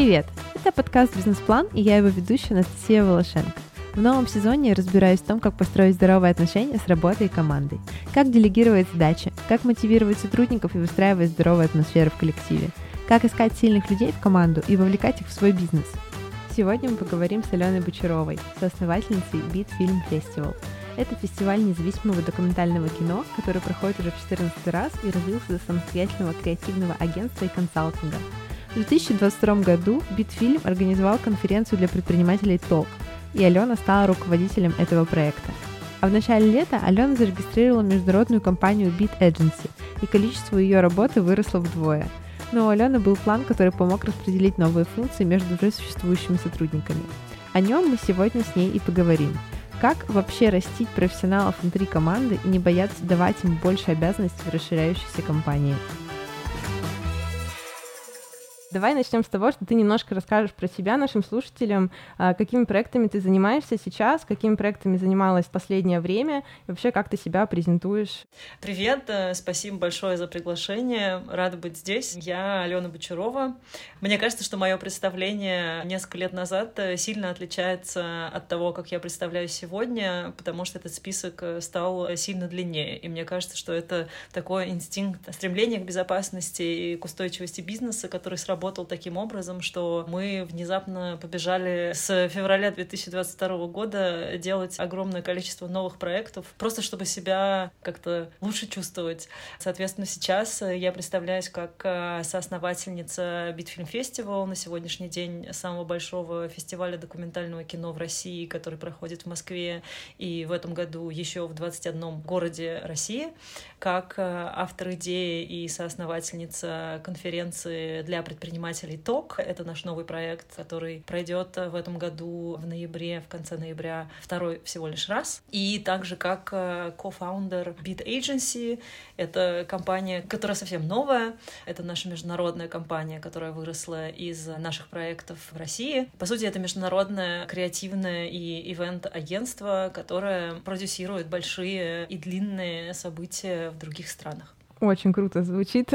Привет! Это подкаст «Бизнес-план» и я его ведущая Анастасия Волошенко. В новом сезоне я разбираюсь в том, как построить здоровые отношения с работой и командой, как делегировать задачи, как мотивировать сотрудников и выстраивать здоровую атмосферу в коллективе, как искать сильных людей в команду и вовлекать их в свой бизнес. Сегодня мы поговорим с Аленой Бочаровой, соосновательницей Beat Film Festival. Это фестиваль независимого документального кино, который проходит уже в 14 раз и развился до самостоятельного креативного агентства и консалтинга – в 2022 году Битфильм организовал конференцию для предпринимателей ТОК, и Алена стала руководителем этого проекта. А в начале лета Алена зарегистрировала международную компанию Beat Agency, и количество ее работы выросло вдвое. Но у Алены был план, который помог распределить новые функции между уже существующими сотрудниками. О нем мы сегодня с ней и поговорим. Как вообще растить профессионалов внутри команды и не бояться давать им больше обязанностей в расширяющейся компании? Давай начнем с того, что ты немножко расскажешь про себя нашим слушателям, а, какими проектами ты занимаешься сейчас, какими проектами занималась в последнее время, и вообще как ты себя презентуешь. Привет, э, спасибо большое за приглашение, рада быть здесь. Я Алена Бочарова. Мне кажется, что мое представление несколько лет назад э, сильно отличается от того, как я представляю сегодня, потому что этот список э, стал сильно длиннее, и мне кажется, что это такой инстинкт стремления к безопасности и к устойчивости бизнеса, который сработал сработал таким образом, что мы внезапно побежали с февраля 2022 года делать огромное количество новых проектов, просто чтобы себя как-то лучше чувствовать. Соответственно, сейчас я представляюсь как э, соосновательница Битфильм Фестивал, на сегодняшний день самого большого фестиваля документального кино в России, который проходит в Москве и в этом году еще в 21 городе России, как э, автор идеи и соосновательница конференции для предпринимателей предпринимателей ТОК. Это наш новый проект, который пройдет в этом году в ноябре, в конце ноября, второй всего лишь раз. И также как э, кофаундер Beat Agency. Это компания, которая совсем новая. Это наша международная компания, которая выросла из наших проектов в России. По сути, это международное креативное и ивент-агентство, которое продюсирует большие и длинные события в других странах. Очень круто звучит.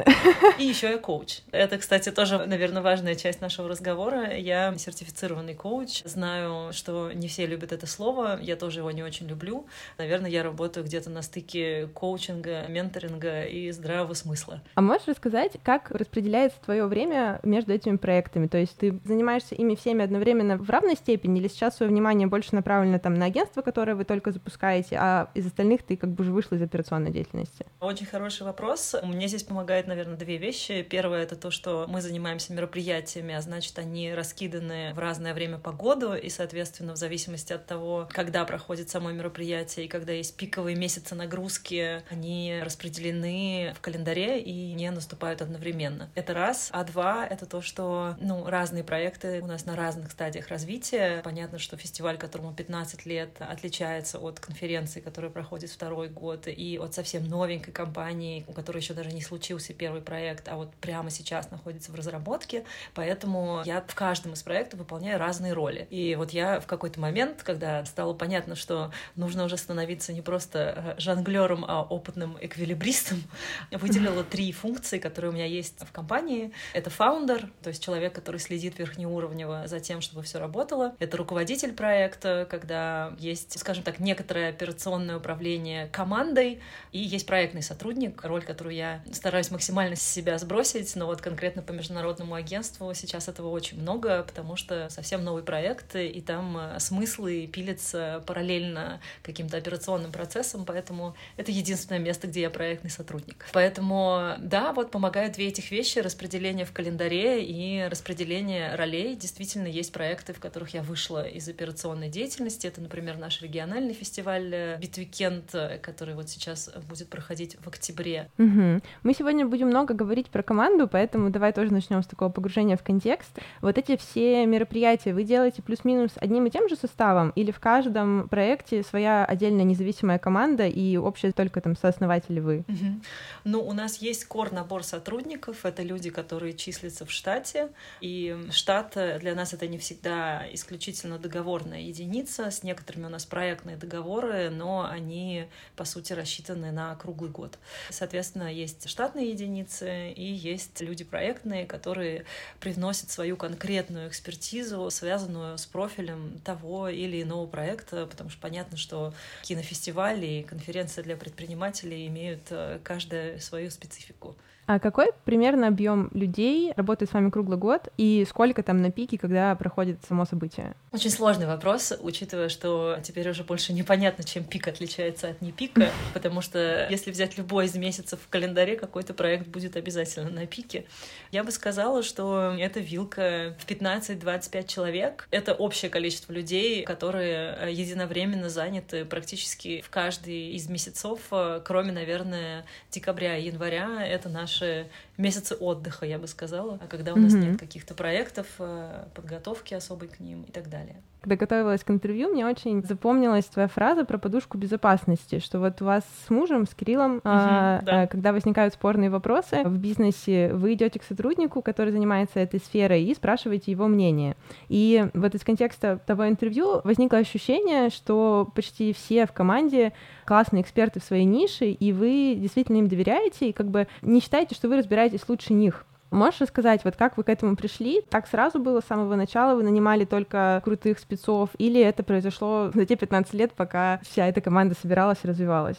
И еще я коуч. Это, кстати, тоже, наверное, важная часть нашего разговора. Я сертифицированный коуч. Знаю, что не все любят это слово. Я тоже его не очень люблю. Наверное, я работаю где-то на стыке коучинга, менторинга и здравого смысла. А можешь рассказать, как распределяется твое время между этими проектами? То есть ты занимаешься ими всеми одновременно в равной степени или сейчас свое внимание больше направлено там на агентство, которое вы только запускаете, а из остальных ты как бы уже вышла из операционной деятельности? Очень хороший вопрос вопрос. Мне здесь помогает, наверное, две вещи. Первое — это то, что мы занимаемся мероприятиями, а значит, они раскиданы в разное время по году, и, соответственно, в зависимости от того, когда проходит само мероприятие и когда есть пиковые месяцы нагрузки, они распределены в календаре и не наступают одновременно. Это раз. А два — это то, что, ну, разные проекты у нас на разных стадиях развития. Понятно, что фестиваль, которому 15 лет, отличается от конференции, которая проходит второй год, и от совсем новенькой компании, у который еще даже не случился первый проект, а вот прямо сейчас находится в разработке, поэтому я в каждом из проектов выполняю разные роли. И вот я в какой-то момент, когда стало понятно, что нужно уже становиться не просто э, жонглером, а опытным эквилибристом, выделила три функции, которые у меня есть в компании. Это фаундер, то есть человек, который следит верхнеуровнево за тем, чтобы все работало. Это руководитель проекта, когда есть, скажем так, некоторое операционное управление командой, и есть проектный сотрудник, роль которую я стараюсь максимально с себя сбросить, но вот конкретно по международному агентству сейчас этого очень много, потому что совсем новый проект, и там э, смыслы пилятся параллельно каким-то операционным процессам, поэтому это единственное место, где я проектный сотрудник. Поэтому, да, вот помогают две этих вещи, распределение в календаре и распределение ролей. Действительно, есть проекты, в которых я вышла из операционной деятельности. Это, например, наш региональный фестиваль Beat Weekend, э, который вот сейчас будет проходить в октябре. Угу. Мы сегодня будем много говорить про команду, поэтому давай тоже начнем с такого погружения в контекст. Вот эти все мероприятия вы делаете плюс-минус одним и тем же составом, или в каждом проекте своя отдельная независимая команда и общая только там сооснователи вы? Угу. Ну, у нас есть кор набор сотрудников, это люди, которые числятся в штате, и штат для нас это не всегда исключительно договорная единица, с некоторыми у нас проектные договоры, но они, по сути, рассчитаны на круглый год. Соответственно, соответственно, есть штатные единицы и есть люди проектные, которые привносят свою конкретную экспертизу, связанную с профилем того или иного проекта, потому что понятно, что кинофестивали и конференции для предпринимателей имеют э, каждая свою специфику. А какой примерно объем людей работает с вами круглый год и сколько там на пике, когда проходит само событие? Очень сложный вопрос, учитывая, что теперь уже больше непонятно, чем пик отличается от не пика, потому что если взять любой из месяцев в календаре, какой-то проект будет обязательно на пике. Я бы сказала, что это вилка в 15-25 человек. Это общее количество людей, которые э, единовременно заняты практически в каждый из месяцев, э, кроме, наверное, декабря и января. Это наш наши месяцы отдыха, я бы сказала, а когда у нас mm-hmm. нет каких-то проектов, э, подготовки особой к ним и так далее. Когда готовилась к интервью, мне очень запомнилась твоя фраза про подушку безопасности, что вот у вас с мужем, с Кириллом, mm-hmm, а, да. а, когда возникают спорные вопросы в бизнесе, вы идете к сотруднику, который занимается этой сферой, и спрашиваете его мнение. И вот из контекста того интервью возникло ощущение, что почти все в команде классные эксперты в своей нише, и вы действительно им доверяете, и как бы не считаете, что вы разбираетесь лучше них. Можешь рассказать, вот как вы к этому пришли? Так сразу было с самого начала? Вы нанимали только крутых спецов? Или это произошло за те 15 лет, пока вся эта команда собиралась и развивалась?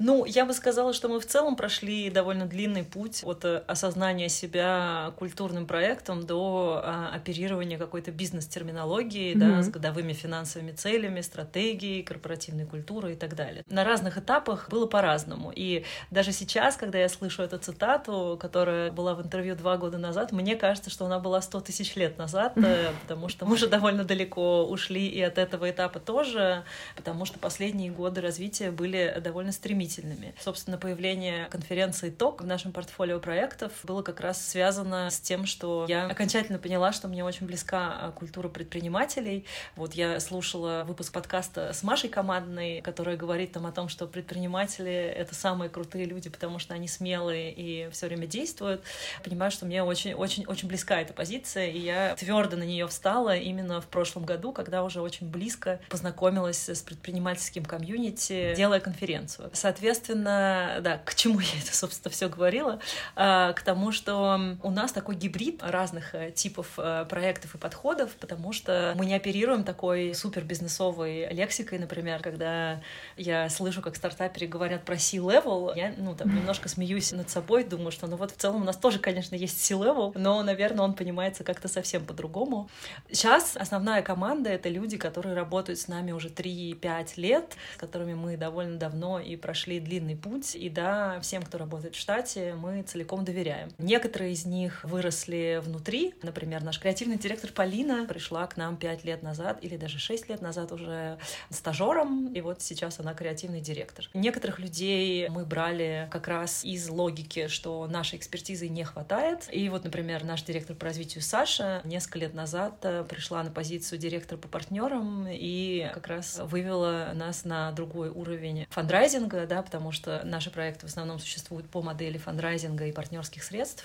Ну, я бы сказала, что мы в целом прошли довольно длинный путь от э, осознания себя культурным проектом до а, оперирования какой-то бизнес-терминологии, mm-hmm. да, с годовыми финансовыми целями, стратегией, корпоративной культурой и так далее. На разных этапах было по-разному. И даже сейчас, когда я слышу эту цитату, которая была в интервью два года назад, мне кажется, что она была сто тысяч лет назад, mm-hmm. потому что мы уже довольно далеко ушли и от этого этапа тоже, потому что последние годы развития были довольно стремительными стремительными. Собственно, появление конференции ТОК в нашем портфолио проектов было как раз связано с тем, что я окончательно поняла, что мне очень близка а, культура предпринимателей. Вот я слушала выпуск подкаста с Машей Командной, которая говорит там о том, что предприниматели — это самые крутые люди, потому что они смелые и все время действуют. Понимаю, что мне очень-очень-очень близка эта позиция, и я твердо на нее встала именно в прошлом году, когда уже очень близко познакомилась с предпринимательским комьюнити, делая конференцию. Соответственно, Соответственно, да, к чему я это, собственно, все говорила? А, к тому, что у нас такой гибрид разных э, типов э, проектов и подходов, потому что мы не оперируем такой супер бизнесовой лексикой, например, когда я слышу, как стартаперы говорят про C-level, я, ну, там, немножко смеюсь над собой, думаю, что, ну, вот в целом у нас тоже, конечно, есть C-level, но, наверное, он понимается как-то совсем по-другому. Сейчас основная команда — это люди, которые работают с нами уже 3-5 лет, с которыми мы довольно давно и прошли прошли длинный путь, и да, всем, кто работает в штате, мы целиком доверяем. Некоторые из них выросли внутри. Например, наш креативный директор Полина пришла к нам пять лет назад, или даже шесть лет назад уже стажером, и вот сейчас она креативный директор. Некоторых людей мы брали как раз из логики, что нашей экспертизы не хватает. И вот, например, наш директор по развитию Саша несколько лет назад э, пришла на позицию директора по партнерам и как раз вывела нас на другой уровень фандрайзинга, да, потому что наши проекты в основном существуют по модели фандрайзинга и партнерских средств.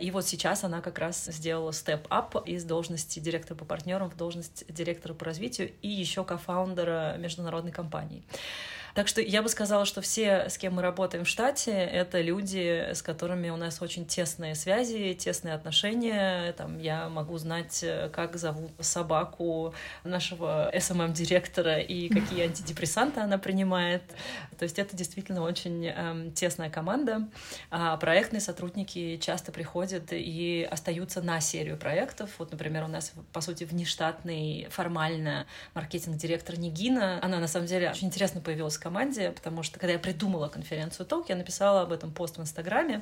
И вот сейчас она как раз сделала степ-ап из должности директора по партнерам в должность директора по развитию и еще кофаундера международной компании. Так что я бы сказала, что все, с кем мы работаем в штате, это люди, с которыми у нас очень тесные связи, тесные отношения. Там я могу знать, как зовут собаку нашего SMM-директора и какие антидепрессанты она принимает. То есть это действительно очень эм, тесная команда. А проектные сотрудники часто приходят и остаются на серию проектов. Вот, например, у нас, по сути, внештатный формально маркетинг-директор Нигина. Она, на самом деле, очень интересно появилась команде, потому что когда я придумала конференцию Толк, я написала об этом пост в Инстаграме,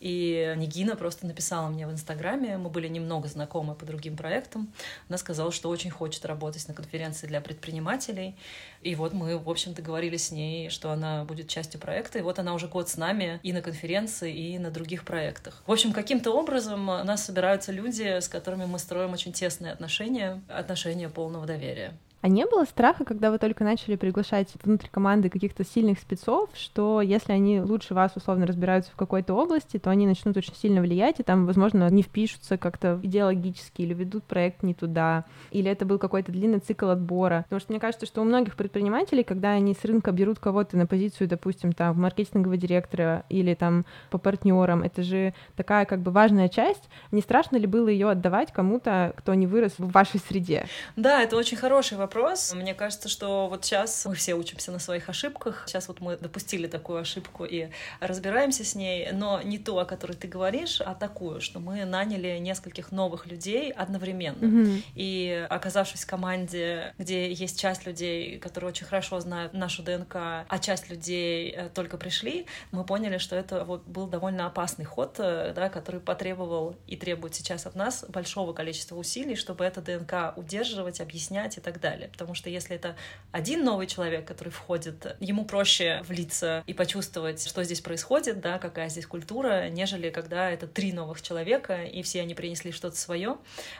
и Нигина просто написала мне в Инстаграме, мы были немного знакомы по другим проектам, она сказала, что очень хочет работать на конференции для предпринимателей, и вот мы, в общем, договорились с ней, что она будет частью проекта, и вот она уже год с нами и на конференции, и на других проектах. В общем, каким-то образом у нас собираются люди, с которыми мы строим очень тесные отношения, отношения полного доверия. А не было страха, когда вы только начали приглашать внутрь команды каких-то сильных спецов, что если они лучше вас условно разбираются в какой-то области, то они начнут очень сильно влиять, и там, возможно, не впишутся как-то идеологически или ведут проект не туда, или это был какой-то длинный цикл отбора. Потому что мне кажется, что у многих предпринимателей, когда они с рынка берут кого-то на позицию, допустим, там, маркетингового директора или там по партнерам, это же такая как бы важная часть. Не страшно ли было ее отдавать кому-то, кто не вырос в вашей среде? Да, это очень хороший вопрос вопрос. Мне кажется, что вот сейчас мы все учимся на своих ошибках. Сейчас вот мы допустили такую ошибку и разбираемся с ней, но не ту, о которой ты говоришь, а такую, что мы наняли нескольких новых людей одновременно. Mm-hmm. И оказавшись в команде, где есть часть людей, которые очень хорошо знают нашу ДНК, а часть людей э, только пришли, мы поняли, что это вот был довольно опасный ход, э, да, который потребовал и требует сейчас от нас большого количества усилий, чтобы это ДНК удерживать, объяснять и так далее далее. Потому что если это один новый человек, который входит, ему проще влиться и почувствовать, что здесь происходит, да, какая здесь культура, нежели когда это три новых человека, и все они принесли что-то свое.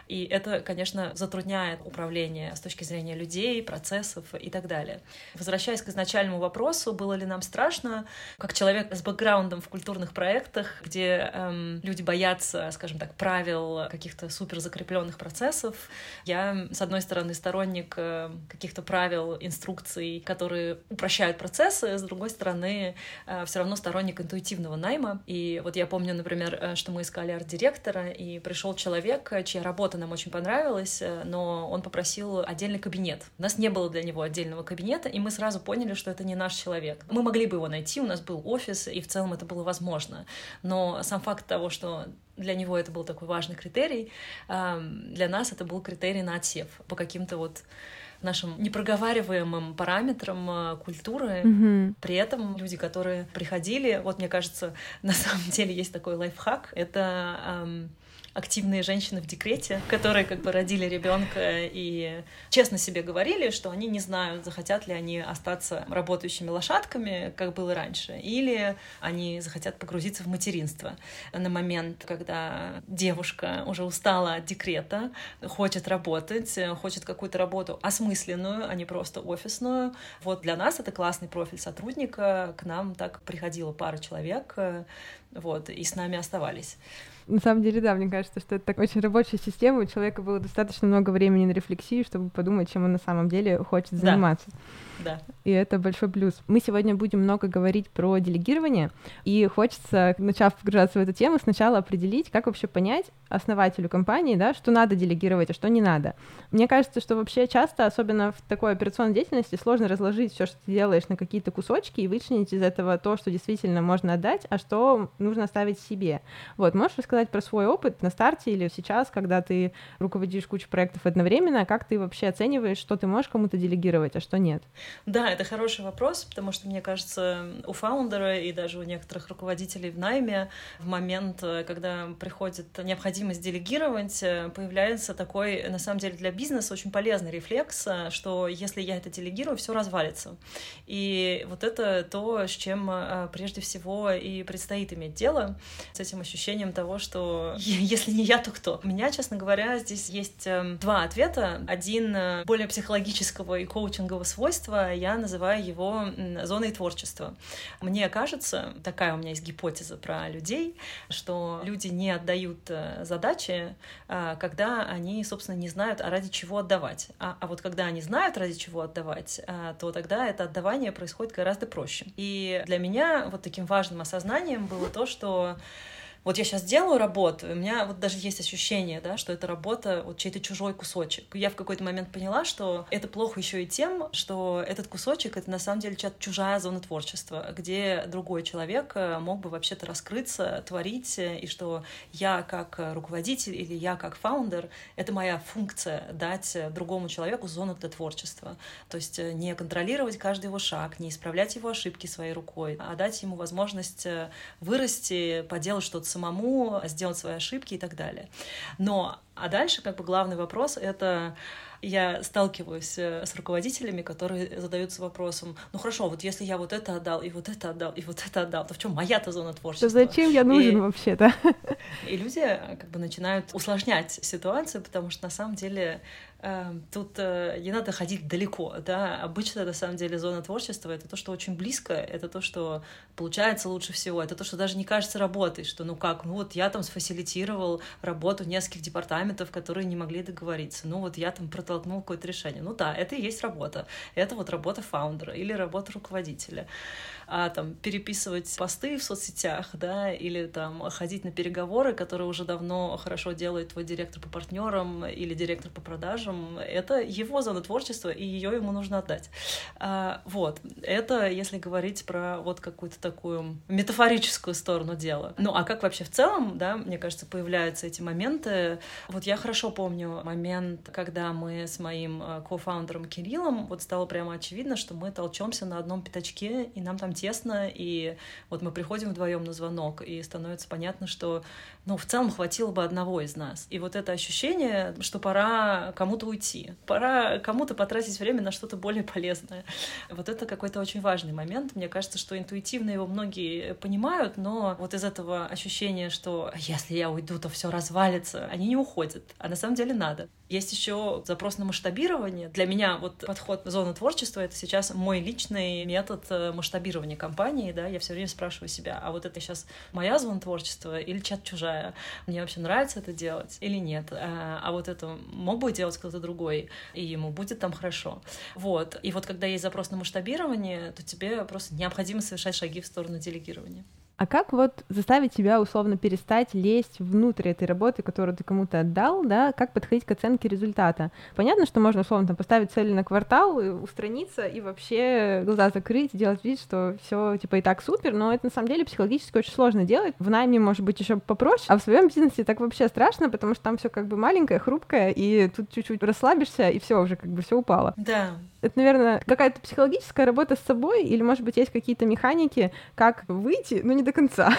И это, конечно, затрудняет управление с точки зрения людей, процессов и так далее. Возвращаясь к изначальному вопросу, было ли нам страшно, как человек с бэкграундом в культурных проектах, где эм, люди боятся, скажем так, правил каких-то супер закрепленных процессов, я, с одной стороны, сторонник э, каких-то правил, инструкций, которые упрощают процессы, с другой стороны, э, все равно сторонник интуитивного найма. И вот я помню, например, э, что мы искали арт-директора, и пришел человек, чья работа нам очень понравилась, э, но он попросил отдельный кабинет. У нас не было для него отдельного кабинета, и мы сразу поняли, что это не наш человек. Мы могли бы его найти, у нас был офис, и в целом это было возможно. Но сам факт того, что для него это был такой важный критерий, для нас это был критерий на отсев по каким-то вот нашим непроговариваемым параметрам э, культуры. Mm-hmm. При этом люди, которые приходили, вот мне кажется, на самом деле есть такой лайфхак, это эм, активные женщины в декрете, которые как бы родили ребенка и честно себе говорили, что они не знают, захотят ли они остаться работающими лошадками, как было раньше, или они захотят погрузиться в материнство. На момент, когда девушка уже устала от декрета, хочет работать, хочет какую-то работу осмысленную, а не просто офисную. Вот для нас это классный профиль сотрудника. К нам так приходила пара человек, вот, и с нами оставались. На самом деле, да, мне кажется, что это так очень рабочая система, у человека было достаточно много времени на рефлексию, чтобы подумать, чем он на самом деле хочет заниматься. Да. И это большой плюс. Мы сегодня будем много говорить про делегирование, и хочется, начав погружаться в эту тему, сначала определить, как вообще понять основателю компании, да, что надо делегировать, а что не надо. Мне кажется, что вообще часто, особенно в такой операционной деятельности, сложно разложить все, что ты делаешь, на какие-то кусочки и вычленить из этого то, что действительно можно отдать, а что нужно оставить себе. Вот, можешь рассказать про свой опыт на старте или сейчас, когда ты руководишь кучу проектов одновременно, как ты вообще оцениваешь, что ты можешь кому-то делегировать, а что нет? Да, это хороший вопрос, потому что, мне кажется, у фаундера и даже у некоторых руководителей в найме в момент, э, когда приходит необходимость делегировать, э, появляется такой, на самом деле, для бизнеса очень полезный рефлекс, э, что если я это делегирую, все развалится. И вот это то, с чем прежде всего и предстоит иметь дело, с этим ощущением того, что если не я, то кто? У меня, честно говоря, здесь есть эм, два ответа. Один более психологического и коучингового свойства, я называю его зоной творчества. Мне кажется, такая у меня есть гипотеза про людей, что люди не отдают э, задачи, а, когда они, собственно, не знают, а ради чего отдавать. А, а вот когда они знают, ради чего отдавать, а, то тогда это отдавание происходит гораздо проще. И для меня вот таким важным осознанием было то, что вот я сейчас делаю работу, у меня вот даже есть ощущение, да, что это работа, вот чей-то чужой кусочек. Я в какой-то момент поняла, что это плохо еще и тем, что этот кусочек — это на самом деле чужая зона творчества, где другой человек э, мог бы вообще-то раскрыться, творить, и что я как руководитель или я как фаундер — это моя функция — дать другому человеку зону для творчества. То есть э, не контролировать каждый его шаг, не исправлять его ошибки своей рукой, а дать ему возможность э, вырасти, поделать что-то самому, сделать свои ошибки и так далее. Но А дальше как бы главный вопрос — это я сталкиваюсь э, с руководителями, которые задаются вопросом, ну хорошо, вот если я вот это отдал, и вот это отдал, и вот это отдал, то в чем моя-то зона творчества? То зачем я нужен и, вообще-то? И люди э, как бы начинают усложнять ситуацию, потому что на самом деле тут э, не надо ходить далеко, да, обычно на самом деле зона творчества — это то, что очень близко, это то, что получается лучше всего, это то, что даже не кажется работой, что ну как, ну вот я там сфасилитировал работу нескольких департаментов, которые не могли договориться, ну вот я там протолкнул какое-то решение, ну да, это и есть работа, это вот работа фаундера или работа руководителя а там переписывать посты в соцсетях, да, или там ходить на переговоры, которые уже давно хорошо делает твой директор по партнерам или директор по продажам, это его зона творчества, и ее ему нужно отдать. А, вот, это если говорить про вот какую-то такую метафорическую сторону дела. Ну, а как вообще в целом, да, мне кажется, появляются эти моменты. Вот я хорошо помню момент, когда мы с моим э, кофаундером Кириллом, вот стало прямо очевидно, что мы толчемся на одном пятачке, и нам там тесно, и вот мы приходим вдвоем на звонок, и становится понятно, что, ну, в целом хватило бы одного из нас. И вот это ощущение, что пора кому-то уйти, пора кому-то потратить время на что-то более полезное. Вот это какой-то очень важный момент. Мне кажется, что интуитивно его многие понимают, но вот из этого ощущения, что если я уйду, то все развалится, они не уходят. А на самом деле надо. Есть еще запрос на масштабирование. Для меня вот подход зона творчества — это сейчас мой личный метод э, масштабирования компании, да, я все время спрашиваю себя, а вот это сейчас моя зона творчества или чат чужая? Мне вообще нравится это делать или нет? А, а вот это мог бы делать кто-то другой, и ему будет там хорошо. Вот. И вот когда есть запрос на масштабирование, то тебе просто необходимо совершать шаги в сторону делегирования. А как вот заставить себя условно перестать лезть внутрь этой работы, которую ты кому-то отдал, да, как подходить к оценке результата? Понятно, что можно условно там поставить цели на квартал, устраниться и вообще глаза закрыть, делать вид, что все типа и так супер, но это на самом деле психологически очень сложно делать. В найме может быть еще попроще, а в своем бизнесе так вообще страшно, потому что там все как бы маленькое, хрупкое, и тут чуть-чуть расслабишься, и все уже как бы все упало. Да, это, наверное, какая-то психологическая работа с собой, или, может быть, есть какие-то механики, как выйти, но не до конца.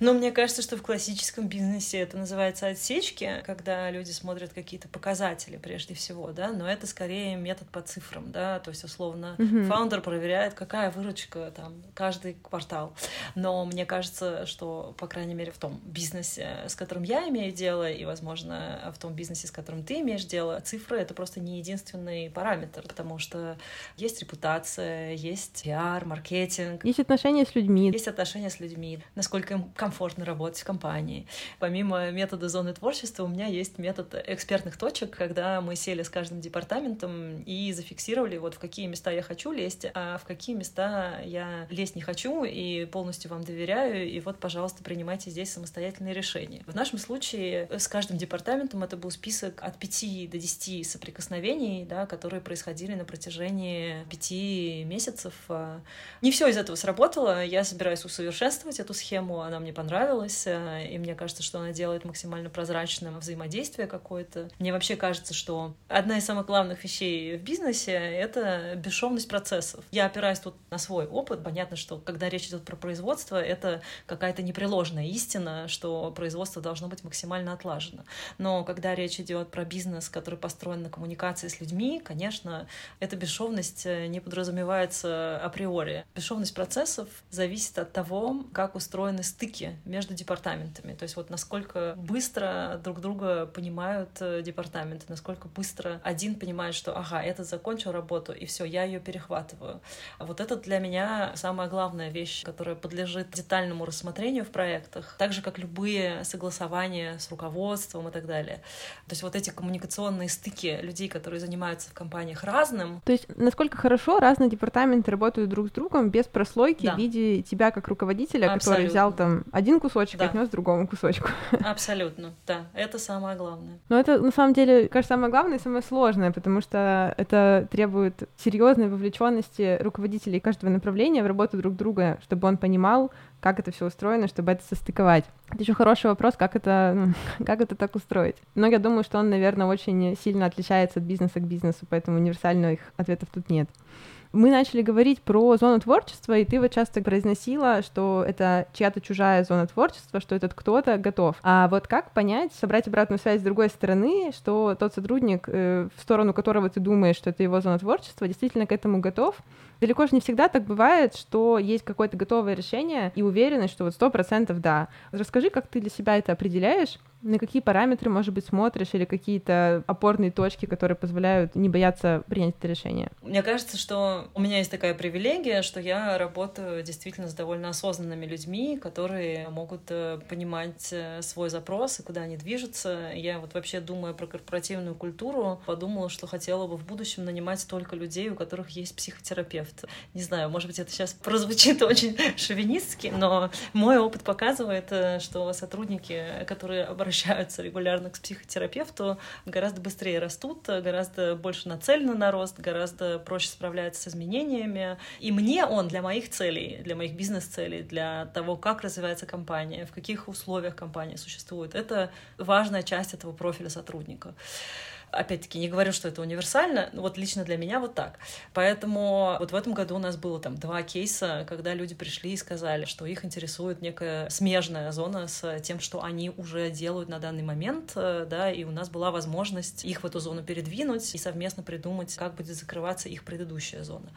Но мне кажется, что в классическом бизнесе это называется отсечки, когда люди смотрят какие-то показатели прежде всего, да, но это скорее метод по цифрам, да, то есть, условно, фаундер проверяет, какая выручка там каждый квартал. Но мне кажется, что, по крайней мере, в том бизнесе, с которым я имею дело, и, возможно, в том бизнесе, с которым ты имеешь дело, цифры — это просто не единственный параметр параметр, потому что есть репутация, есть пиар, маркетинг. Есть отношения с людьми. Есть отношения с людьми, насколько им комфортно работать в компании. Помимо метода зоны творчества, у меня есть метод экспертных точек, когда мы сели с каждым департаментом и зафиксировали, вот в какие места я хочу лезть, а в какие места я лезть не хочу и полностью вам доверяю, и вот, пожалуйста, принимайте здесь самостоятельные решения. В нашем случае с каждым департаментом это был список от 5 до 10 соприкосновений, да, которые происходили происходили на протяжении пяти месяцев. А, не все из этого сработало. Я собираюсь усовершенствовать эту схему. Она мне понравилась, а, и мне кажется, что она делает максимально прозрачным взаимодействие какое-то. Мне вообще кажется, что одна из самых главных вещей в бизнесе — это бесшовность процессов. Я опираюсь тут на свой опыт. Понятно, что когда речь идет про производство, это какая-то непреложная истина, что производство должно быть максимально отлажено. Но когда речь идет про бизнес, который построен на коммуникации с людьми, конечно, конечно, эта бесшовность э, не подразумевается априори. Бесшовность процессов зависит от того, как устроены стыки между департаментами. То есть вот насколько быстро друг друга понимают э, департаменты, насколько быстро один понимает, что ага, этот закончил работу, и все, я ее перехватываю. А вот это для меня самая главная вещь, которая подлежит детальному рассмотрению в проектах, так же, как любые согласования с руководством и так далее. То есть вот эти коммуникационные стыки людей, которые занимаются в компании них разным. То есть насколько хорошо разные департаменты работают друг с другом без прослойки да. в виде тебя как руководителя, Абсолютно. который взял там один кусочек да. и отнес другому кусочку. Абсолютно, да, это самое главное. Но это на самом деле, кажется, самое главное и самое сложное, потому что это требует серьезной вовлеченности руководителей каждого направления в работу друг друга, чтобы он понимал, как это все устроено, чтобы это состыковать. Это еще хороший вопрос, как это, как это так устроить. Но я думаю, что он, наверное, очень сильно отличается от бизнеса к бизнесу, поэтому универсальных ответов тут нет. Мы начали говорить про зону творчества, и ты вот часто произносила, что это чья-то чужая зона творчества, что этот кто-то готов. А вот как понять, собрать обратную связь с другой стороны, что тот сотрудник, э, в сторону которого ты думаешь, что это его зона творчества, действительно к этому готов, Далеко же не всегда так бывает, что есть какое-то готовое решение и уверенность, что вот сто процентов да. Расскажи, как ты для себя это определяешь, на какие параметры, может быть, смотришь или какие-то опорные точки, которые позволяют не бояться принять это решение? Мне кажется, что у меня есть такая привилегия, что я работаю действительно с довольно осознанными людьми, которые могут э, понимать э, свой запрос и куда они движутся. Я вот вообще думая про корпоративную культуру, подумала, что хотела бы в будущем нанимать только людей, у которых есть психотерапевт. Не знаю, может быть, это сейчас прозвучит очень шовинистски, но мой опыт показывает, э, что сотрудники, которые обращаются регулярно к психотерапевту, гораздо быстрее растут, гораздо больше нацелены на рост, гораздо проще справляются с изменениями. И мне он для моих целей, для моих бизнес-целей, для того, как развивается компания, в каких условиях компания существует, это важная часть этого профиля сотрудника. Опять-таки, не говорю, что это универсально, но вот лично для меня вот так. Поэтому вот в этом году у нас было там два кейса, когда люди пришли и сказали, что их интересует некая смежная зона с тем, что они уже делают на данный момент, э, да, и у нас была возможность их в эту зону передвинуть и совместно придумать, как будет закрываться их предыдущая зона.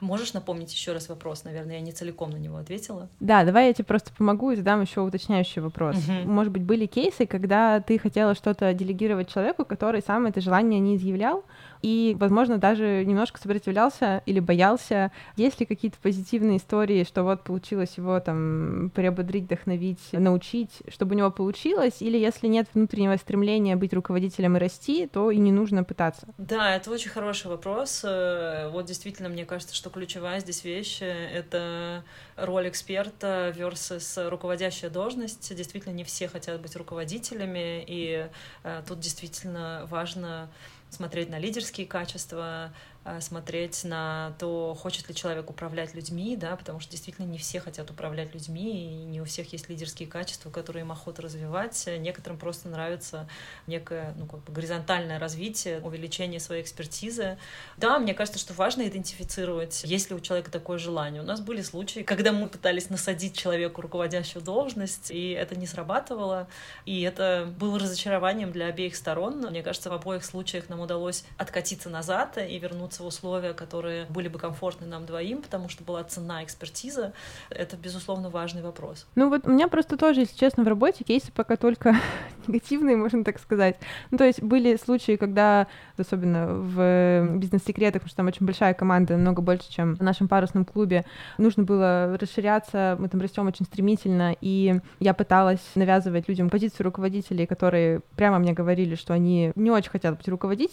Можешь напомнить еще раз вопрос? Наверное, я не целиком на него ответила. Да, давай я тебе просто помогу и задам еще уточняющий вопрос. Угу. Может быть, были кейсы, когда ты хотела что-то делегировать человеку, который сам это желание не изъявлял, и, возможно, даже немножко сопротивлялся или боялся. Есть ли какие-то позитивные истории, что вот получилось его там приободрить, вдохновить, научить, чтобы у него получилось, или если нет внутреннего стремления быть руководителем и расти, то и не нужно пытаться? Да, это очень хороший вопрос. Э, вот действительно, мне кажется, что ключевая здесь вещь — это роль эксперта versus руководящая должность. Действительно, не все хотят быть руководителями, и э, тут действительно важно смотреть на лидерские качества, а, смотреть на то, хочет ли человек управлять людьми, да, потому что действительно не все хотят управлять людьми, и не у всех есть лидерские качества, которые им охота развивать. Некоторым просто нравится некое ну, как бы горизонтальное развитие, увеличение своей экспертизы. Да, мне кажется, что важно идентифицировать, есть ли у человека такое желание. У нас были случаи, когда мы пытались насадить человеку руководящую должность, и это не срабатывало, и это было разочарованием для обеих сторон. Мне кажется, в обоих случаях нам удалось откатиться назад и вернуться в условия, которые были бы комфортны нам двоим, потому что была цена экспертиза, это, безусловно, важный вопрос. Ну вот у меня просто тоже, если честно, в работе кейсы пока только негативные, можно так сказать. Ну то есть были случаи, когда, особенно в бизнес-секретах, потому что там очень большая команда, намного больше, чем в нашем парусном клубе, нужно было расширяться, мы там растем очень стремительно, и я пыталась навязывать людям позицию руководителей, которые прямо мне говорили, что они не очень хотят быть руководителями,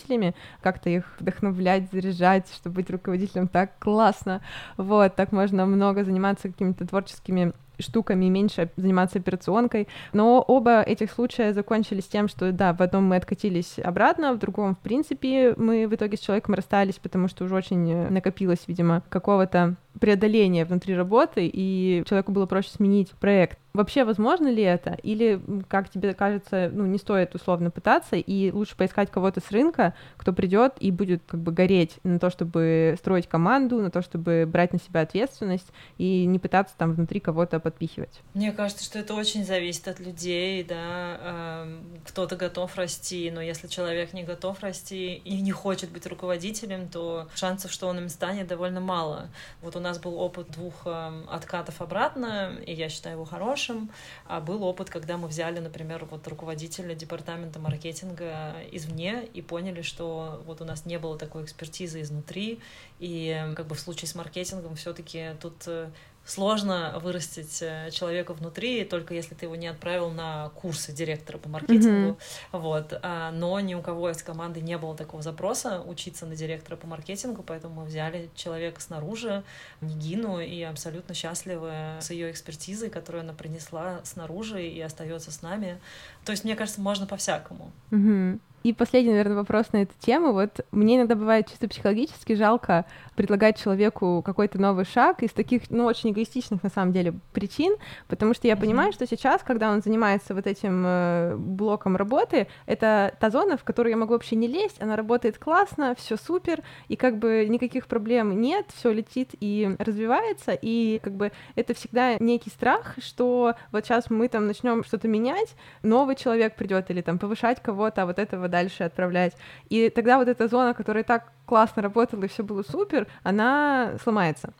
как-то их вдохновлять, заряжать, чтобы быть руководителем так классно. Вот, так можно много заниматься какими-то творческими штуками меньше заниматься операционкой. Но оба этих случая закончились тем, что да, в одном мы откатились обратно, в другом, в принципе, мы в итоге с человеком расстались, потому что уже очень накопилось, видимо, какого-то преодоления внутри работы, и человеку было проще сменить проект. Вообще, возможно ли это? Или, как тебе кажется, ну, не стоит условно пытаться, и лучше поискать кого-то с рынка, кто придет и будет как бы гореть на то, чтобы строить команду, на то, чтобы брать на себя ответственность, и не пытаться там внутри кого-то подпихивать? Мне кажется, что это очень зависит от людей, да. Кто-то готов расти, но если человек не готов расти и не хочет быть руководителем, то шансов, что он им станет, довольно мало. Вот у нас был опыт двух откатов обратно, и я считаю его хорошим. А был опыт, когда мы взяли, например, вот руководителя департамента маркетинга извне и поняли, что вот у нас не было такой экспертизы изнутри, и как бы в случае с маркетингом все-таки тут э, сложно вырастить э, человека внутри, только если ты его не отправил на курсы директора по маркетингу. Mm-hmm. Вот. А, но ни у кого из команды не было такого запроса учиться на директора по маркетингу, поэтому мы взяли человека снаружи, Нигину, и абсолютно счастливы с ее экспертизой, которую она принесла снаружи и остается с нами. То есть, мне кажется, можно по-всякому. Mm-hmm. И последний, наверное, вопрос на эту тему. Вот мне иногда бывает чисто психологически жалко предлагать человеку какой-то новый шаг из таких, ну, очень эгоистичных, на самом деле, причин, потому что я mm-hmm. понимаю, что сейчас, когда он занимается вот этим э, блоком работы, это та зона, в которую я могу вообще не лезть, она работает классно, все супер, и как бы никаких проблем нет, все летит и развивается, и как бы это всегда некий страх, что вот сейчас мы там начнем что-то менять, новый человек придет или там повышать кого-то, а вот этого дальше отправлять. И тогда вот эта зона, которая так классно работала и все было супер, она сломается.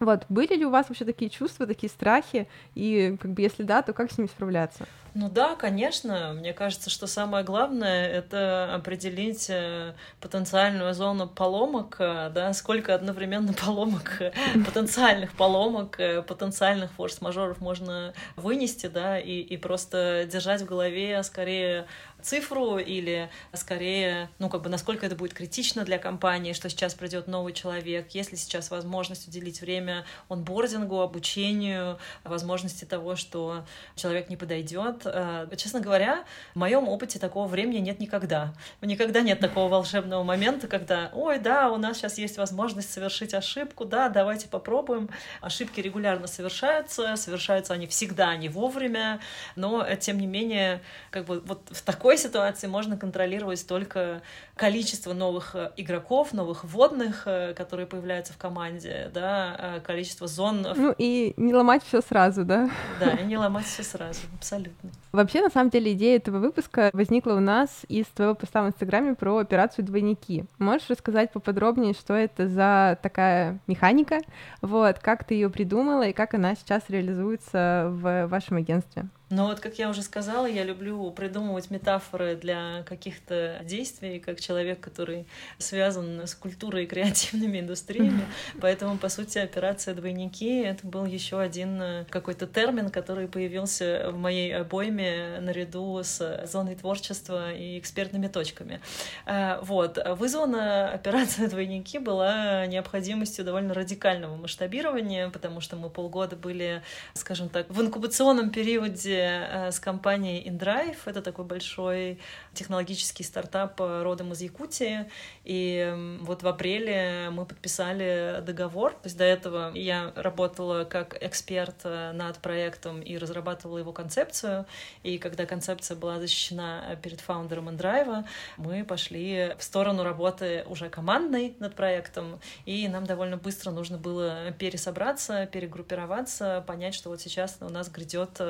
Вот, были ли у вас вообще такие чувства, такие страхи? И как бы если да, то как с ними справляться? Ну да, конечно. Мне кажется, что самое главное — это определить э, потенциальную зону поломок, э, да, сколько одновременно поломок, э, потенциальных поломок, потенциальных форс-мажоров можно вынести, да, и, и просто держать в голове скорее цифру или скорее, ну, как бы, насколько это будет критично для компании, что сейчас придет новый человек, есть ли сейчас возможность уделить время онбордингу, обучению, возможности того, что человек не подойдет. Э, честно говоря, в моем опыте такого времени нет никогда. Никогда нет такого волшебного момента, когда, ой, да, у нас сейчас есть возможность совершить ошибку, да, давайте попробуем. Ошибки регулярно совершаются, совершаются они всегда не вовремя, но, тем не менее, как бы вот в такой такой ситуации можно контролировать только количество новых э, игроков, новых водных, э, которые появляются в команде, да, э, количество зон. Ну и не ломать все сразу, да? Да, и не ломать все сразу, абсолютно. Вообще, на самом деле, идея этого выпуска возникла у нас из твоего поста в Инстаграме про операцию «Двойники». Можешь рассказать поподробнее, что это за такая механика, вот, как ты ее придумала и как она сейчас реализуется в вашем агентстве? Но вот, как я уже сказала, я люблю придумывать метафоры для каких-то действий, как человек, который связан с культурой и креативными индустриями. Поэтому, по сути, операция «Двойники» — это был еще один э, какой-то термин, который появился в моей обойме наряду с зоной творчества и экспертными точками. Э, вот. Вызвана операция «Двойники» была необходимостью довольно радикального масштабирования, потому что мы полгода были, скажем так, в инкубационном периоде Э, с компанией InDrive. Это такой большой технологический стартап э, родом из Якутии. И вот в апреле мы подписали договор. То есть до этого я работала как эксперт э, над проектом и разрабатывала его концепцию. И когда концепция была защищена перед фаундером InDrive, мы пошли в сторону работы уже командной над проектом. И нам довольно быстро нужно было пересобраться, перегруппироваться, понять, что вот сейчас у нас грядет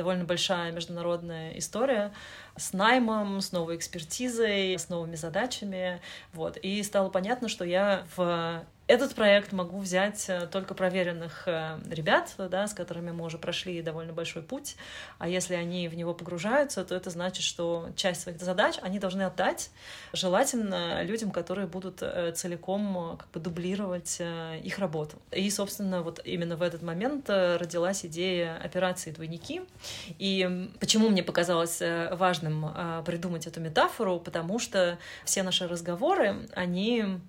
довольно большая международная история с наймом, с новой экспертизой, с новыми задачами. Вот. И стало понятно, что я в этот проект могу взять э, только проверенных э, ребят, да, с которыми мы уже прошли довольно большой путь. А если они в него погружаются, то это значит, что часть своих задач они должны отдать, желательно людям, которые будут э, целиком как бы дублировать их работу. И, собственно, вот именно в этот момент родилась идея операции «Двойники». И почему мне показалось важным придумать эту метафору? Потому что все наши разговоры, они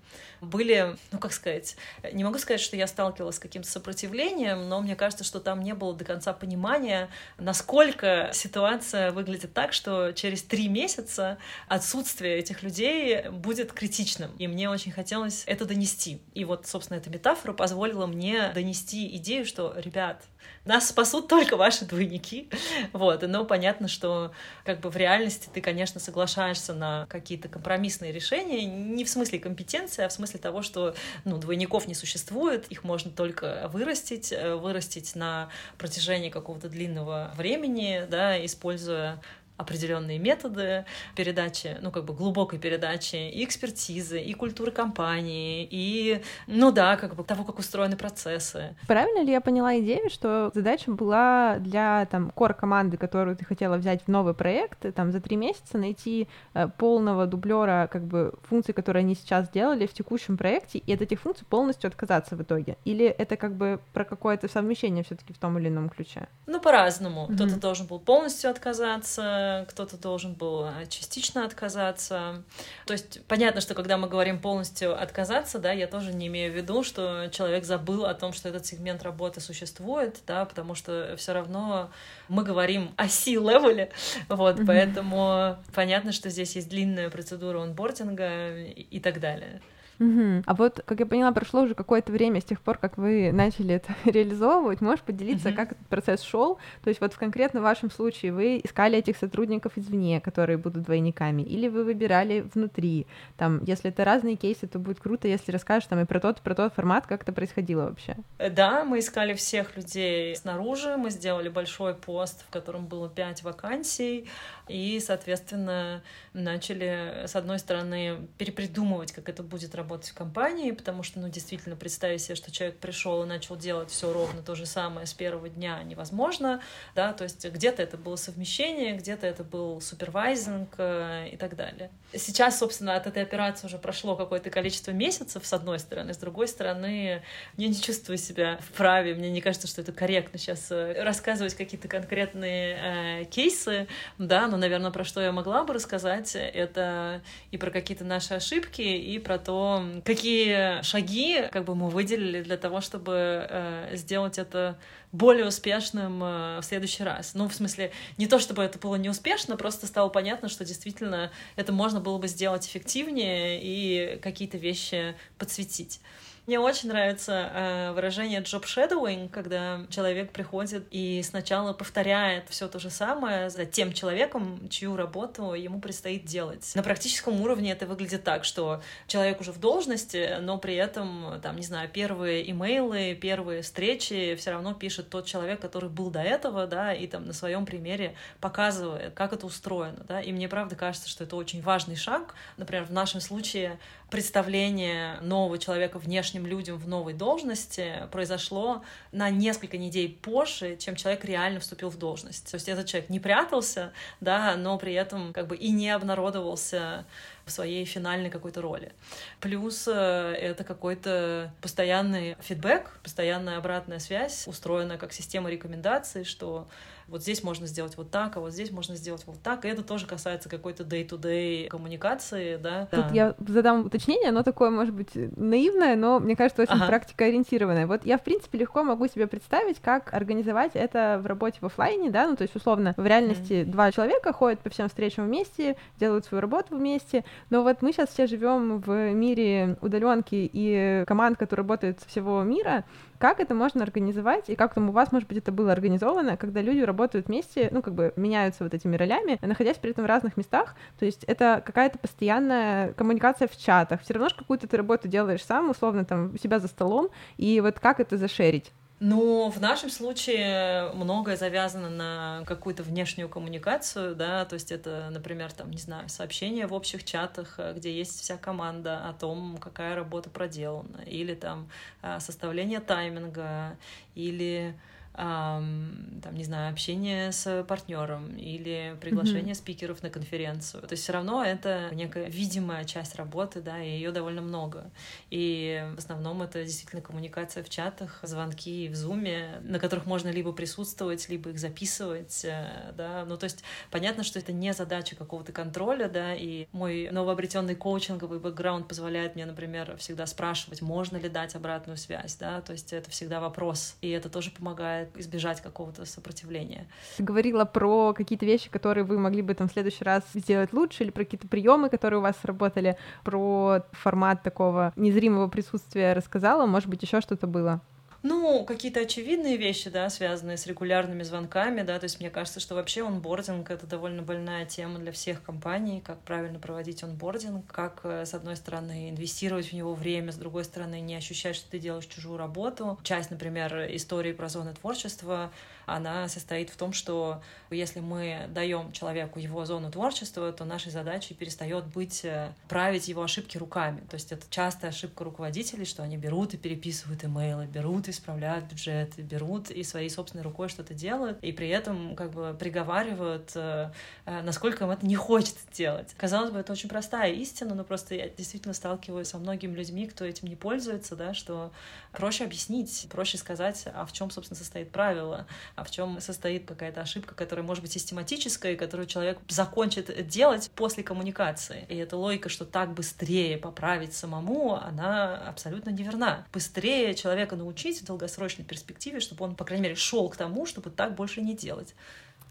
были, ну как сказать, не могу сказать, что я сталкивалась с каким-то сопротивлением, но мне кажется, что там не было до конца понимания, насколько ситуация выглядит так, что через три месяца отсутствие этих людей будет критичным. И мне очень хотелось это донести. И вот, собственно, эта метафора позволила мне донести идею, что, ребят, нас спасут только ваши двойники. Вот. Но понятно, что как бы в реальности ты, конечно, соглашаешься на какие-то компромиссные решения, не в смысле компетенции, а в смысле того, что ну, двойников не существует, их можно только вырастить, э, вырастить на протяжении какого-то длинного времени, да, используя определенные методы передачи, ну, как бы глубокой передачи и экспертизы, и культуры компании, и, ну да, как бы того, как устроены процессы. Правильно ли я поняла идею, что задача была для там кор команды, которую ты хотела взять в новый проект, там за три месяца найти э, полного дублера как бы функций, которые они сейчас делали в текущем проекте, и от этих функций полностью отказаться в итоге? Или это как бы про какое-то совмещение все-таки в том или ином ключе? Ну, по-разному. Mm-hmm. Кто-то должен был полностью отказаться, где-то кто-то должен был частично отказаться. То есть понятно, что когда мы говорим полностью отказаться, да, я тоже не имею в виду, что человек забыл о том, что этот сегмент работы существует, да, потому что все равно мы говорим о C-левеле, вот, mm-hmm. поэтому понятно, что здесь есть длинная процедура онбординга и так далее. Угу. А вот, как я поняла, прошло уже какое-то время с тех пор, как вы начали это реализовывать. Можешь поделиться, угу. как этот процесс шел? То есть вот в конкретно вашем случае вы искали этих сотрудников извне, которые будут двойниками, или вы выбирали внутри? Там, если это разные кейсы, то будет круто, если расскажешь там и про тот, про тот формат, как это происходило вообще. Э, да, мы искали всех людей снаружи, мы сделали большой пост, в котором было пять вакансий, и, соответственно, начали, с одной стороны, перепридумывать, как это будет работать в компании, потому что, ну, действительно, представить себе, что человек пришел и начал делать все ровно то же самое с первого дня невозможно, да, то есть где-то это было совмещение, где-то это был супервайзинг э, и так далее. Сейчас, собственно, от этой операции уже прошло какое-то количество месяцев, с одной стороны, с другой стороны, я не чувствую себя вправе, мне не кажется, что это корректно сейчас э, рассказывать какие-то конкретные э, кейсы, да, но, наверное, про что я могла бы рассказать, это и про какие-то наши ошибки, и про то, какие шаги как бы мы выделили для того, чтобы э, сделать это более успешным э, в следующий раз. Ну, в смысле, не то чтобы это было неуспешно, просто стало понятно, что действительно это можно было бы сделать эффективнее и какие-то вещи подсветить. Мне очень нравится э, выражение job shadowing, когда человек приходит и сначала повторяет все то же самое за тем человеком, чью работу ему предстоит делать. На практическом уровне это выглядит так, что человек уже в должности, но при этом, там, не знаю, первые имейлы, первые встречи все равно пишет тот человек, который был до этого, да, и там на своем примере показывает, как это устроено, да, и мне правда кажется, что это очень важный шаг. Например, в нашем случае представление нового человека внешним людям в новой должности произошло на несколько недель позже, чем человек реально вступил в должность. То есть этот человек не прятался, да, но при этом как бы и не обнародовался в своей финальной какой-то роли. Плюс э, это какой-то постоянный фидбэк, постоянная обратная связь, устроенная как система рекомендаций, что вот здесь можно сделать вот так, а вот здесь можно сделать вот так. И это тоже касается какой-то day-to-day коммуникации, да. Тут да. я задам уточнение, оно такое, может быть, наивное, но, мне кажется, очень ага. практикоориентированное. Вот я, в принципе, легко могу себе представить, как организовать это в работе в офлайне, да, ну, то есть, условно, в реальности mm-hmm. два человека ходят по всем встречам вместе, делают свою работу вместе, но вот мы сейчас все живем в мире удаленки и команд, которые работают со всего мира, как это можно организовать, и как там у вас, может быть, это было организовано, когда люди работают вместе, ну, как бы меняются вот этими ролями, находясь при этом в разных местах, то есть это какая-то постоянная коммуникация в чатах, все равно же какую-то ты работу делаешь сам, условно, там, у себя за столом, и вот как это зашерить? Ну, в нашем случае многое завязано на какую-то внешнюю коммуникацию, да, то есть это, например, там, не знаю, сообщения в общих чатах, э, где есть вся команда о том, какая работа проделана, или там э, составление тайминга, или там, не знаю, общение с партнером или приглашение mm-hmm. спикеров на конференцию. То есть все равно это некая видимая часть работы, да, и ее довольно много. И в основном это действительно коммуникация в чатах, звонки в зуме, на которых можно либо присутствовать, либо их записывать, э, да. Ну, то есть понятно, что это не задача какого-то контроля, да, и мой новообретенный коучинговый бэкграунд позволяет мне, например, всегда спрашивать, можно ли дать обратную связь, да, то есть это всегда вопрос, и это тоже помогает избежать какого-то сопротивления. Ты говорила про какие-то вещи, которые вы могли бы там в следующий раз сделать лучше, или про какие-то приемы, которые у вас сработали, про формат такого незримого присутствия рассказала, может быть, еще что-то было? Ну, какие-то очевидные вещи, да, связанные с регулярными звонками, да, то есть мне кажется, что вообще онбординг — это довольно больная тема для всех компаний, как правильно проводить онбординг, как, э, с одной стороны, инвестировать в него время, с другой стороны, не ощущать, что ты делаешь чужую работу. Часть, например, истории про зоны творчества — она состоит в том, что если мы даем человеку его зону творчества, то нашей задачей перестает быть э, править его ошибки руками. То есть это частая ошибка руководителей, что они берут и переписывают имейлы, берут и исправляют бюджеты, берут и своей собственной рукой что-то делают, и при этом как бы приговаривают, э, э, насколько им это не хочется делать. Казалось бы, это очень простая истина, но просто я действительно сталкиваюсь со многими людьми, кто этим не пользуется, да, что проще объяснить, проще сказать, а в чем, собственно, состоит правило, а в чем состоит какая-то ошибка, которая может быть систематическая, которую человек закончит делать после коммуникации. И эта логика, что так быстрее поправить самому, она абсолютно неверна. Быстрее человека научить в долгосрочной перспективе, чтобы он, по крайней мере, шел к тому, чтобы так больше не делать.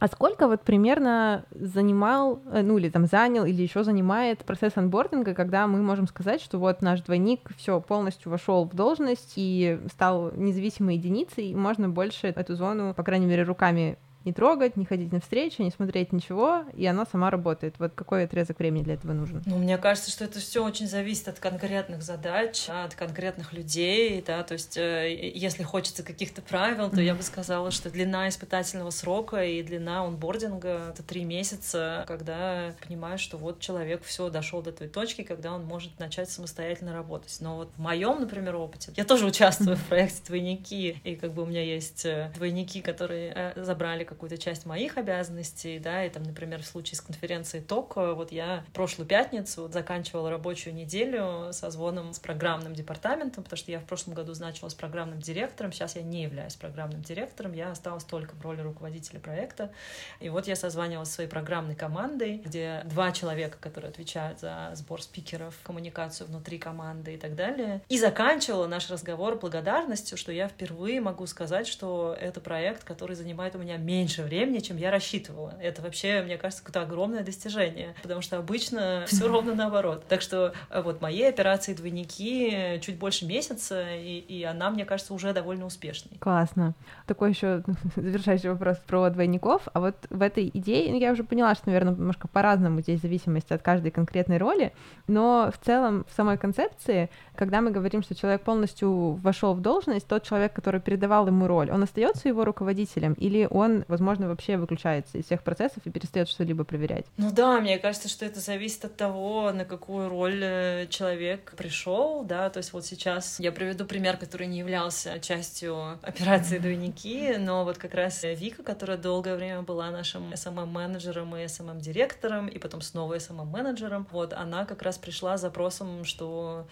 А сколько вот примерно занимал, э, ну или там занял, или еще занимает процесс анбординга, когда мы можем сказать, что вот наш двойник все полностью вошел в должность и стал независимой единицей, и можно больше эту зону, по крайней мере, руками не трогать, не ходить на встречи, не смотреть ничего, и она сама работает. Вот какой отрезок времени для этого нужен? Ну, мне кажется, что это все очень зависит от конкретных задач, от конкретных людей, да, то есть э, если хочется каких-то правил, то я бы сказала, что длина испытательного срока и длина онбординга — это три месяца, когда понимаешь, что вот человек все дошел до той точки, когда он может начать самостоятельно работать. Но вот в моем, например, опыте, я тоже участвую в проекте «Двойники», и как бы у меня есть э, двойники, которые э, забрали какую-то часть моих обязанностей, да, и там, например, в случае с конференцией ТОК, вот я прошлую пятницу заканчивала рабочую неделю со звоном с программным департаментом, потому что я в прошлом году значилась программным директором, сейчас я не являюсь программным директором, я осталась только в роли руководителя проекта, и вот я созванивалась с своей программной командой, где два человека, которые отвечают за сбор спикеров, коммуникацию внутри команды и так далее, и заканчивала наш разговор благодарностью, что я впервые могу сказать, что это проект, который занимает у меня меньше меньше времени, чем я рассчитывала. Это вообще, мне кажется, какое-то огромное достижение, потому что обычно все ровно наоборот. Так что э, вот моей операции двойники чуть больше месяца, и, и она, мне кажется, уже довольно успешной. Классно. Такой еще завершающий вопрос про двойников. А вот в этой идее, ну, я уже поняла, что, наверное, немножко по-разному здесь в зависимости от каждой конкретной роли, но в целом в самой концепции, когда мы говорим, что человек полностью вошел в должность, тот человек, который передавал ему роль, он остается его руководителем или он возможно, вообще выключается из всех процессов и перестает что-либо проверять. Ну да, мне кажется, что это зависит от того, на какую роль э, человек пришел, да, то есть вот сейчас я приведу пример, который не являлся частью операции «Двойники», но вот как раз Вика, которая долгое время была нашим SMM-менеджером и SMM-директором, и потом снова SMM-менеджером, вот она как раз пришла с запросом, что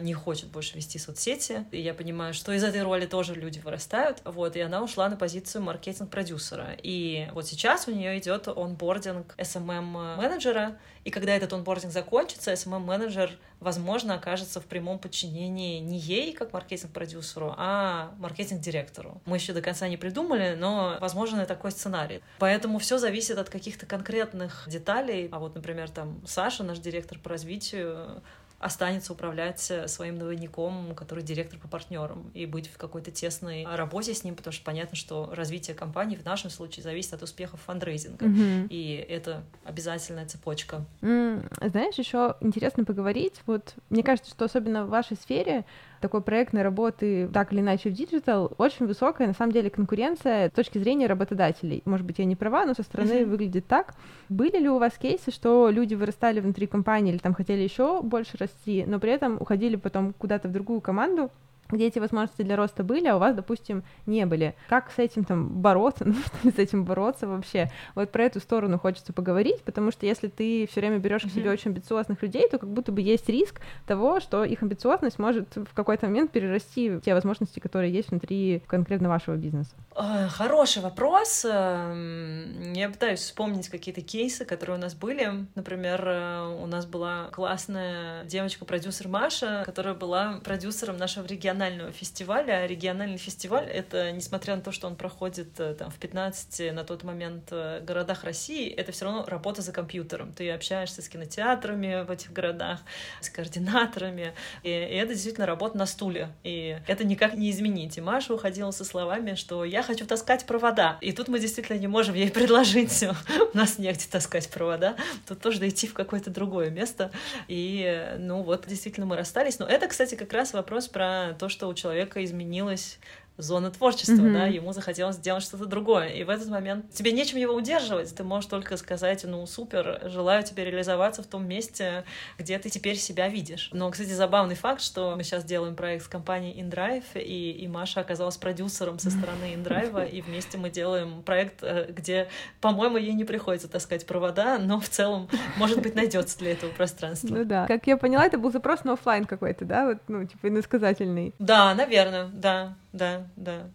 не хочет больше вести соцсети. И я понимаю, что из этой роли тоже люди вырастают. Вот, и она ушла на позицию маркетинг-продюсера. И вот сейчас у нее идет онбординг SMM-менеджера. И когда этот онбординг закончится, SMM-менеджер, возможно, окажется в прямом подчинении не ей, как маркетинг-продюсеру, а маркетинг-директору. Мы еще до конца не придумали, но возможно такой сценарий. Поэтому все зависит от каких-то конкретных деталей. А вот, например, там Саша, наш директор по развитию, останется управлять э, своим двойником, который директор по партнерам, и быть в какой-то тесной работе с ним, потому что понятно, что развитие компании в нашем случае зависит от успехов фандрейзинга, mm-hmm. и это обязательная цепочка. М, знаешь, еще интересно поговорить. Вот мне кажется, что особенно в вашей сфере такой проектной работы так или иначе в digital очень высокая, на самом деле, конкуренция с точки зрения работодателей. Может быть, я не права, но со стороны выглядит так. Были ли у вас кейсы, что люди вырастали внутри компании или там хотели еще больше расти, но при этом уходили потом куда-то в другую команду, где эти возможности для роста были, а у вас, допустим, не были. Как с этим там бороться, ну, с этим бороться вообще? Вот про эту сторону хочется поговорить, потому что если ты все время берешь к себе очень амбициозных людей, то как будто бы есть риск того, что их амбициозность может в какой-то момент перерасти в те возможности, которые есть внутри конкретно вашего бизнеса. А, хороший вопрос. Эм, я пытаюсь вспомнить какие-то кейсы, которые у нас были. Например, э, у нас была классная девочка-продюсер Маша, которая была продюсером нашего региона регионального фестиваля. Региональный фестиваль — это, несмотря на то, что он проходит э, там, в 15 на тот момент э, городах России, это все равно работа за компьютером. Ты общаешься с кинотеатрами в этих городах, с координаторами, и, и это действительно работа на стуле. И это никак не изменить. И Маша уходила со словами, что я хочу таскать провода. И тут мы действительно не можем ей предложить, у нас негде таскать провода, тут тоже дойти в какое-то другое место. И, ну вот, действительно мы расстались. Но это, кстати, как раз вопрос про то, что у человека изменилось зона творчества, mm-hmm. да, ему захотелось сделать что-то другое. И в этот момент тебе нечем его удерживать, ты можешь только сказать, ну, супер, желаю тебе реализоваться в том месте, где ты теперь себя видишь. Но, кстати, забавный факт, что мы сейчас делаем проект с компанией InDrive, и, и Маша оказалась продюсером со стороны InDrive, и вместе мы делаем проект, э, где, по-моему, ей не приходится таскать провода, но в целом, может быть, найдется для этого пространство. Ну да. Как я поняла, это был запрос на офлайн какой-то, да, вот, ну, типа иносказательный. Да, наверное, да, да, да.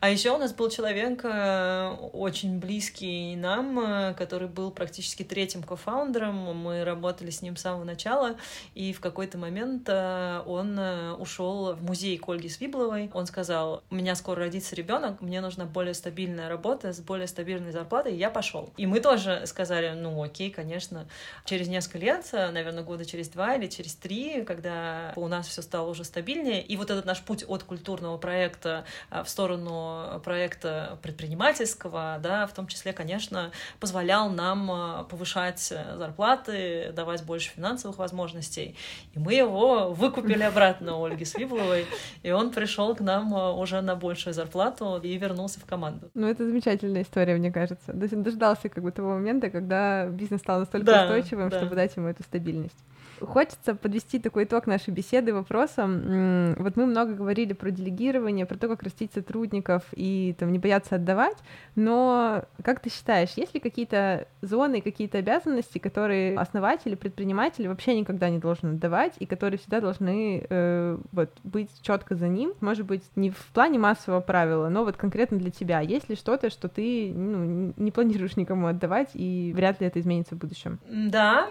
А еще у нас был человек э, очень близкий нам, э, который был практически третьим кофаундером. Мы работали с ним с самого начала, и в какой-то момент э, он ушел в музей к Ольге Свибловой. Он сказал: У меня скоро родится ребенок, мне нужна более стабильная работа с более стабильной зарплатой, и я пошел. И мы тоже сказали: Ну, окей, конечно. Через несколько лет, наверное, года через два или через три, когда у нас все стало уже стабильнее, и вот этот наш путь от культурного проекта в сторону сторону проекта предпринимательского, да, в том числе, конечно, позволял нам э, повышать зарплаты, давать больше финансовых возможностей. И мы его выкупили обратно у Ольги Свибловой, и он пришел к нам э, уже на большую зарплату и вернулся в команду. Ну, это замечательная история, мне кажется. Дождался как бы того момента, когда бизнес стал настолько да, устойчивым, да. чтобы дать ему эту стабильность. Хочется подвести такой итог нашей беседы вопросом. Вот мы много говорили про делегирование, про то, как растить сотрудников и там не бояться отдавать, но как ты считаешь, есть ли какие-то зоны, какие-то обязанности, которые основатели, предприниматели вообще никогда не должны отдавать и которые всегда должны э, вот, быть четко за ним? Может быть, не в плане массового правила, но вот конкретно для тебя. Есть ли что-то, что ты ну, не планируешь никому отдавать, и вряд ли это изменится в будущем? Да,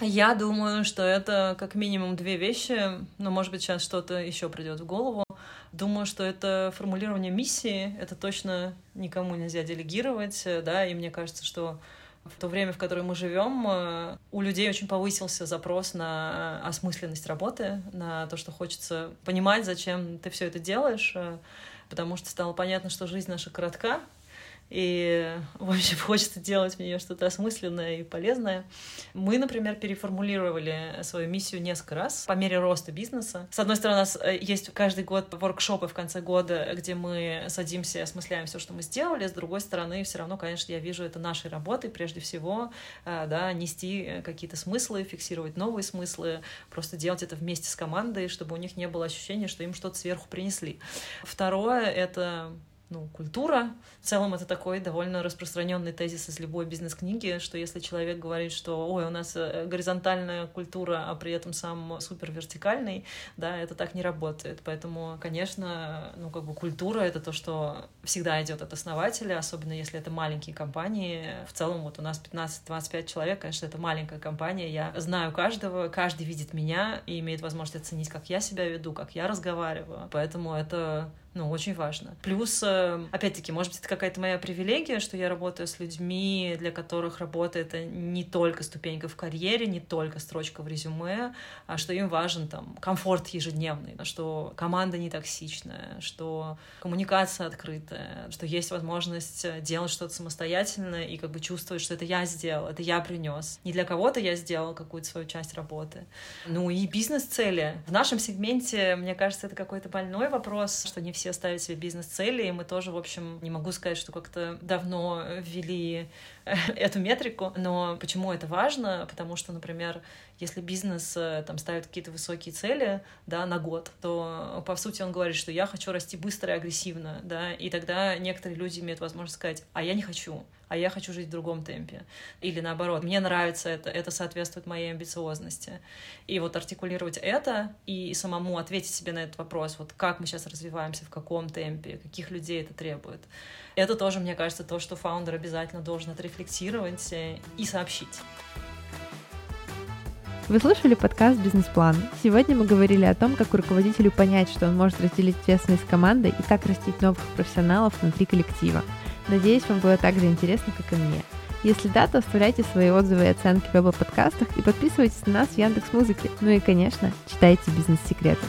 я думаю, что это как минимум две вещи, но, может быть, сейчас что-то еще придет в голову. Думаю, что это формулирование миссии, это точно никому нельзя делегировать, да, и мне кажется, что в то время, в которое мы живем, э, у людей очень повысился запрос на осмысленность работы, на то, что хочется понимать, зачем ты все это делаешь, э, потому что стало понятно, что жизнь наша коротка, и, в общем, хочется делать в нее что-то осмысленное и полезное. Мы, например, переформулировали свою миссию несколько раз по мере роста бизнеса. С одной стороны, у нас э, есть каждый год воркшопы в конце года, где мы садимся и осмысляем все, что мы сделали. С другой стороны, все равно, конечно, я вижу это нашей работой, прежде всего, э, да, нести какие-то смыслы, фиксировать новые смыслы, просто делать это вместе с командой, чтобы у них не было ощущения, что им что-то сверху принесли. Второе — это ну, культура. В целом это такой довольно распространенный тезис из любой бизнес-книги, что если человек говорит, что ой, у нас э, горизонтальная культура, а при этом сам супер вертикальный, да, это так не работает. Поэтому, конечно, ну, как бы культура — это то, что всегда идет от основателя, особенно если это маленькие компании. В целом вот у нас 15-25 человек, конечно, это маленькая компания. Я знаю каждого, каждый видит меня и имеет возможность оценить, как я себя веду, как я разговариваю. Поэтому это ну, очень важно. Плюс, э, опять-таки, может быть, это какая-то моя привилегия, что я работаю с людьми, для которых работа — это не только ступенька в карьере, не только строчка в резюме, а что им важен там комфорт ежедневный, что команда не токсичная, что коммуникация открытая, что есть возможность делать что-то самостоятельно и как бы чувствовать, что это я сделал, это я принес. Не для кого-то я сделал какую-то свою часть работы. Ну и бизнес-цели. В нашем сегменте, мне кажется, это какой-то больной вопрос, что не все ставят себе бизнес-цели, и мы тоже, в общем, не могу сказать, что как-то давно ввели эту метрику, но почему это важно? Потому что, например, если бизнес э, там ставит какие-то высокие цели, да, на год, то, по сути, он говорит, что я хочу расти быстро и агрессивно, да, и тогда некоторые люди имеют возможность сказать, а я не хочу, а я хочу жить в другом темпе. Или наоборот, мне нравится это, это соответствует моей амбициозности. И вот артикулировать это и самому ответить себе на этот вопрос, вот как мы сейчас развиваемся, в каком темпе, каких людей это требует. Это тоже, мне кажется, то, что фаундер обязательно должен отрефлексировать и сообщить. Вы слушали подкаст «Бизнес-план». Сегодня мы говорили о том, как руководителю понять, что он может разделить ответственность командой и как растить новых профессионалов внутри коллектива. Надеюсь, вам было так же интересно, как и мне. Если да, то оставляйте свои отзывы и оценки в Apple подкастах и подписывайтесь на нас в Яндекс Музыке. Ну и, конечно, читайте бизнес-секреты.